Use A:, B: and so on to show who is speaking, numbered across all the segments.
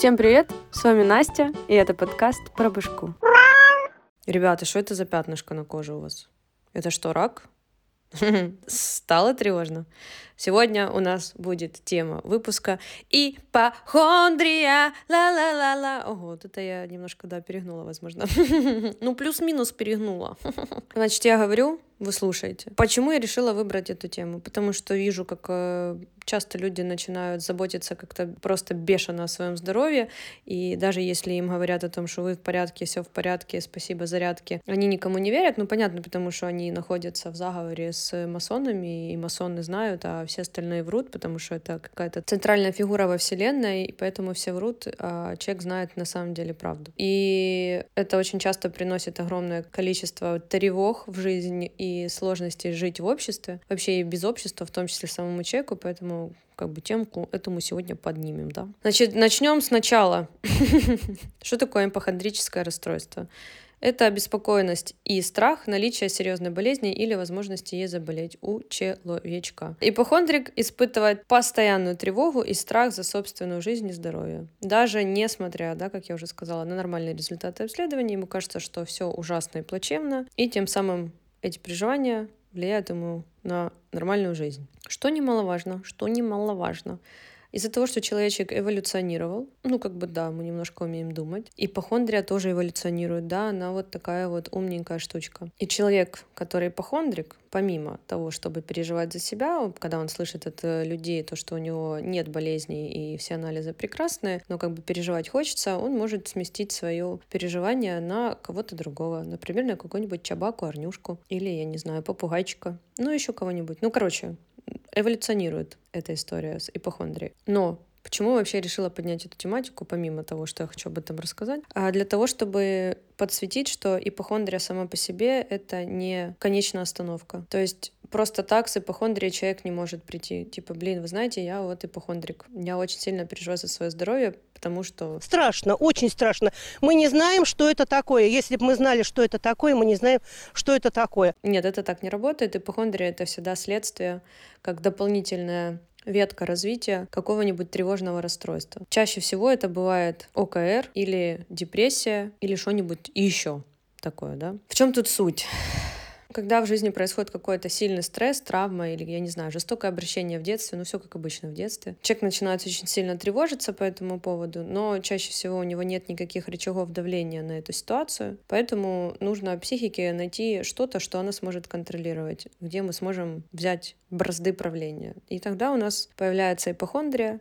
A: Всем привет! С вами Настя, и это подкаст про башку. Ребята, что это за пятнышко на коже у вас? Это что, рак? Стало тревожно. Сегодня у нас будет тема выпуска ипохондрия. Ла-ла-ла-ла. Ого, вот это я немножко, да, перегнула, возможно. ну, плюс-минус перегнула. Значит, я говорю, вы слушаете. Почему я решила выбрать эту тему? Потому что вижу, как э, часто люди начинают заботиться как-то просто бешено о своем здоровье, и даже если им говорят о том, что вы в порядке, все в порядке, спасибо, зарядки, они никому не верят, ну, понятно, потому что они находятся в заговоре с масонами, и масоны знают, а все остальные врут, потому что это какая-то центральная фигура во Вселенной, и поэтому все врут, а человек знает на самом деле правду. И это очень часто приносит огромное количество тревог в жизни и сложностей жить в обществе, вообще и без общества, в том числе самому человеку, поэтому как бы темку эту мы сегодня поднимем, да. Значит, начнем сначала. Что такое ипохондрическое расстройство? Это обеспокоенность и страх наличия серьезной болезни или возможности ей заболеть у человечка. Ипохондрик испытывает постоянную тревогу и страх за собственную жизнь и здоровье. Даже несмотря, да, как я уже сказала, на нормальные результаты обследования, ему кажется, что все ужасно и плачевно, и тем самым эти переживания влияют ему на нормальную жизнь. Что немаловажно, что немаловажно. Из-за того, что человечек эволюционировал, ну, как бы, да, мы немножко умеем думать, ипохондрия тоже эволюционирует, да, она вот такая вот умненькая штучка. И человек, который ипохондрик, помимо того, чтобы переживать за себя, когда он слышит от э, людей то, что у него нет болезней и все анализы прекрасные, но как бы переживать хочется, он может сместить свое переживание на кого-то другого, например, на какую-нибудь чабаку, арнюшку или, я не знаю, попугайчика, ну, еще кого-нибудь. Ну, короче, эволюционирует эта история с ипохондрией. Но Почему вообще решила поднять эту тематику, помимо того, что я хочу об этом рассказать? А для того, чтобы подсветить, что ипохондрия сама по себе — это не конечная остановка. То есть просто так с ипохондрией человек не может прийти. Типа, блин, вы знаете, я вот ипохондрик. Я очень сильно переживаю за свое здоровье, потому что...
B: Страшно, очень страшно. Мы не знаем, что это такое. Если бы мы знали, что это такое, мы не знаем, что это такое.
A: Нет, это так не работает. Ипохондрия — это всегда следствие, как дополнительное ветка развития какого-нибудь тревожного расстройства. Чаще всего это бывает ОКР или депрессия или что-нибудь еще такое, да? В чем тут суть? Когда в жизни происходит какой-то сильный стресс, травма или, я не знаю, жестокое обращение в детстве, ну все как обычно в детстве, человек начинает очень сильно тревожиться по этому поводу, но чаще всего у него нет никаких рычагов давления на эту ситуацию, поэтому нужно психике найти что-то, что она сможет контролировать, где мы сможем взять бразды правления. И тогда у нас появляется ипохондрия,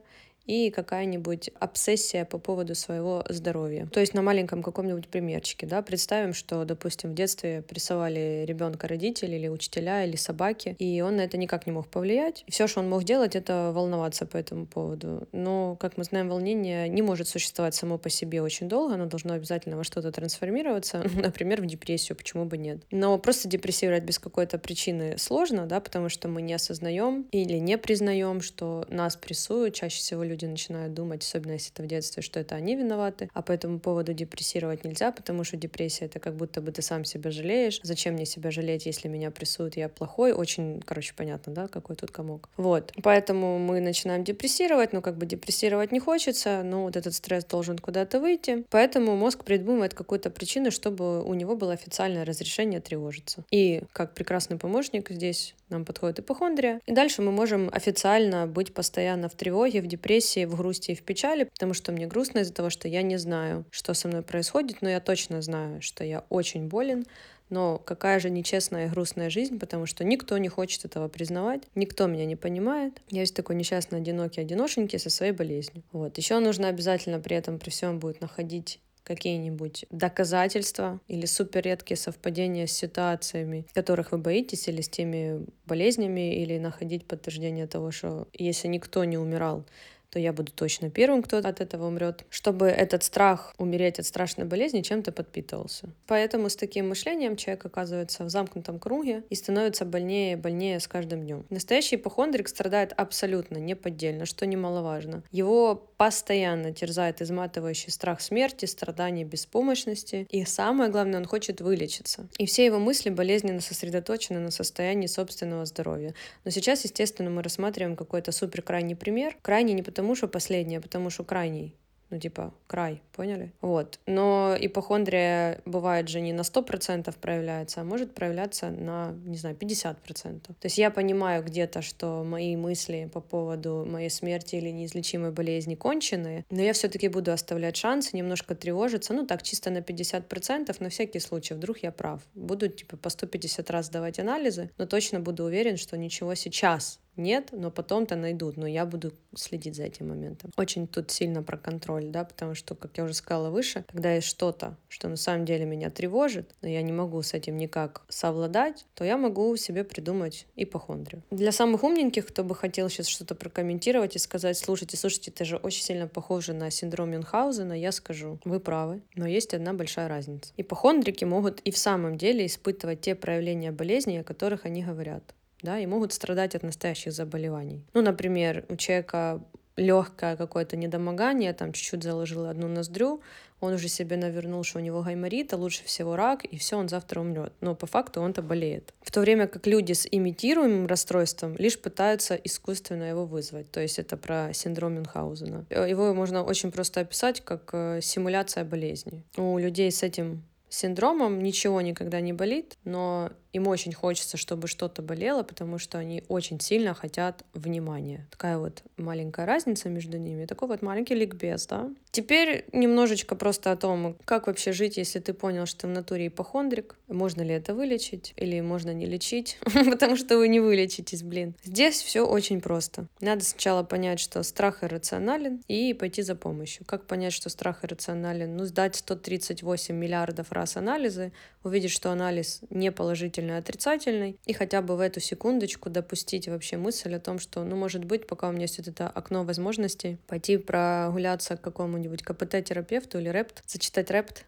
A: и какая-нибудь обсессия по поводу своего здоровья. То есть на маленьком каком-нибудь примерчике, да, представим, что, допустим, в детстве прессовали ребенка родители или учителя или собаки, и он на это никак не мог повлиять. Все, что он мог делать, это волноваться по этому поводу. Но, как мы знаем, волнение не может существовать само по себе очень долго, оно должно обязательно во что-то трансформироваться, например, в депрессию, почему бы нет. Но просто депрессировать без какой-то причины сложно, да, потому что мы не осознаем или не признаем, что нас прессуют. Чаще всего люди люди начинают думать, особенно если это в детстве, что это они виноваты, а по этому поводу депрессировать нельзя, потому что депрессия — это как будто бы ты сам себя жалеешь. Зачем мне себя жалеть, если меня прессуют, я плохой? Очень, короче, понятно, да, какой тут комок. Вот. Поэтому мы начинаем депрессировать, но как бы депрессировать не хочется, но вот этот стресс должен куда-то выйти. Поэтому мозг придумывает какую-то причину, чтобы у него было официальное разрешение тревожиться. И как прекрасный помощник здесь нам подходит ипохондрия. И дальше мы можем официально быть постоянно в тревоге, в депрессии, в грусти и в печали, потому что мне грустно из-за того, что я не знаю, что со мной происходит, но я точно знаю, что я очень болен, но какая же нечестная и грустная жизнь, потому что никто не хочет этого признавать, никто меня не понимает. Я есть такой несчастный, одинокий, одиношенький со своей болезнью. Вот. Еще нужно обязательно при этом, при всем будет находить какие-нибудь доказательства или супер редкие совпадения с ситуациями, которых вы боитесь, или с теми болезнями, или находить подтверждение того, что если никто не умирал то я буду точно первым, кто от этого умрет, чтобы этот страх умереть от страшной болезни чем-то подпитывался. Поэтому с таким мышлением человек оказывается в замкнутом круге и становится больнее и больнее с каждым днем. Настоящий ипохондрик страдает абсолютно неподдельно, что немаловажно. Его постоянно терзает изматывающий страх смерти, страдания, беспомощности. И самое главное, он хочет вылечиться. И все его мысли болезненно сосредоточены на состоянии собственного здоровья. Но сейчас, естественно, мы рассматриваем какой-то супер крайний пример. Крайний не потому что последний, а потому что крайний Ну, типа, край, поняли? Вот. Но ипохондрия бывает же не на 100% проявляется, а может проявляться на, не знаю, 50%. То есть я понимаю где-то, что мои мысли по поводу моей смерти или неизлечимой болезни конченые, но я все-таки буду оставлять шансы, немножко тревожиться, ну так, чисто на 50%, на всякий случай, вдруг я прав. Буду, типа, по 150 раз давать анализы, но точно буду уверен, что ничего сейчас нет, но потом-то найдут, но я буду следить за этим моментом. Очень тут сильно про контроль, да, потому что, как я уже сказала выше, когда есть что-то, что на самом деле меня тревожит, но я не могу с этим никак совладать, то я могу себе придумать ипохондрию. Для самых умненьких, кто бы хотел сейчас что-то прокомментировать и сказать, слушайте, слушайте, это же очень сильно похоже на синдром Мюнхгаузена, я скажу, вы правы, но есть одна большая разница. Ипохондрики могут и в самом деле испытывать те проявления болезни, о которых они говорят да, и могут страдать от настоящих заболеваний. Ну, например, у человека легкое какое-то недомогание, там чуть-чуть заложил одну ноздрю, он уже себе навернул, что у него гайморит, а лучше всего рак, и все, он завтра умрет. Но по факту он-то болеет. В то время как люди с имитируемым расстройством лишь пытаются искусственно его вызвать. То есть это про синдром Мюнхгаузена. Его можно очень просто описать как э, симуляция болезни. У людей с этим синдромом ничего никогда не болит, но им очень хочется, чтобы что-то болело, потому что они очень сильно хотят внимания. Такая вот маленькая разница между ними. Такой вот маленький ликбез, да? Теперь немножечко просто о том, как вообще жить, если ты понял, что в натуре ипохондрик. Можно ли это вылечить или можно не лечить, потому что вы не вылечитесь, блин. Здесь все очень просто. Надо сначала понять, что страх иррационален и пойти за помощью. Как понять, что страх иррационален? Ну, сдать 138 миллиардов раз анализы, увидеть, что анализ не положительный, а отрицательный, и хотя бы в эту секундочку допустить вообще мысль о том, что, ну, может быть, пока у меня есть вот это окно возможностей, пойти прогуляться к какому-нибудь КПТ-терапевту или рэпт, зачитать рэпт,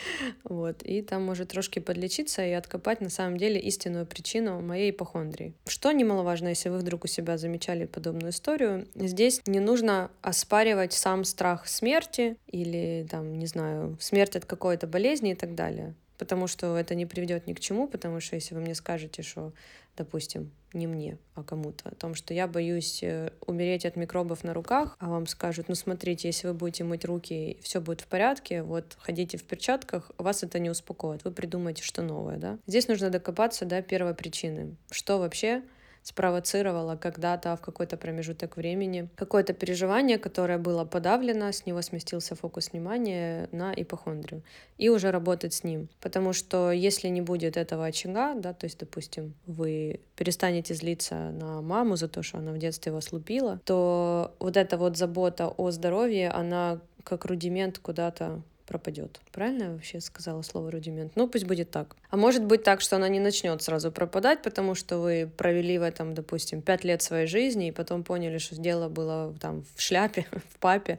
A: Вот, и там может трошки подлечиться и откопать на самом деле истинную причину моей ипохондрии. Что немаловажно, если вы вдруг у себя замечали подобную историю, здесь не нужно оспаривать сам страх смерти или, там, не знаю, смерть от какой-то болезни и так далее потому что это не приведет ни к чему, потому что если вы мне скажете, что допустим, не мне, а кому-то, о том, что я боюсь э, умереть от микробов на руках, а вам скажут, ну смотрите, если вы будете мыть руки, все будет в порядке, вот ходите в перчатках, вас это не успокоит, вы придумаете что новое, да. Здесь нужно докопаться до первой причины, что вообще спровоцировало когда-то в какой-то промежуток времени какое-то переживание, которое было подавлено, с него сместился фокус внимания на ипохондрию, и уже работать с ним. Потому что если не будет этого очага, да, то есть, допустим, вы перестанете злиться на маму за то, что она в детстве вас лупила, то вот эта вот забота о здоровье, она как рудимент куда-то пропадет. Правильно я вообще сказала слово рудимент? Ну, пусть будет так. А может быть так, что она не начнет сразу пропадать, потому что вы провели в этом, допустим, пять лет своей жизни и потом поняли, что дело было там в шляпе, в папе,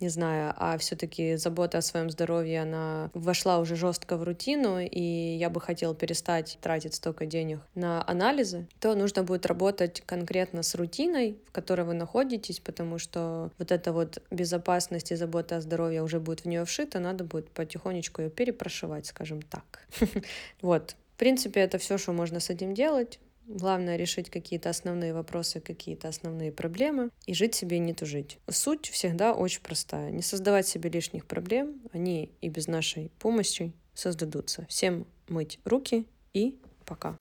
A: не знаю, а все-таки забота о своем здоровье, она вошла уже жестко в рутину, и я бы хотел перестать тратить столько денег на анализы, то нужно будет работать конкретно с рутиной, в которой вы находитесь, потому что вот эта вот безопасность и забота о здоровье уже будет в нее вшита, надо будет потихонечку ее перепрошивать, скажем так. Вот. В принципе, это все, что можно с этим делать. Главное решить какие-то основные вопросы, какие-то основные проблемы и жить себе и не тужить. Суть всегда очень простая. Не создавать себе лишних проблем, они и без нашей помощи создадутся. Всем мыть руки и пока.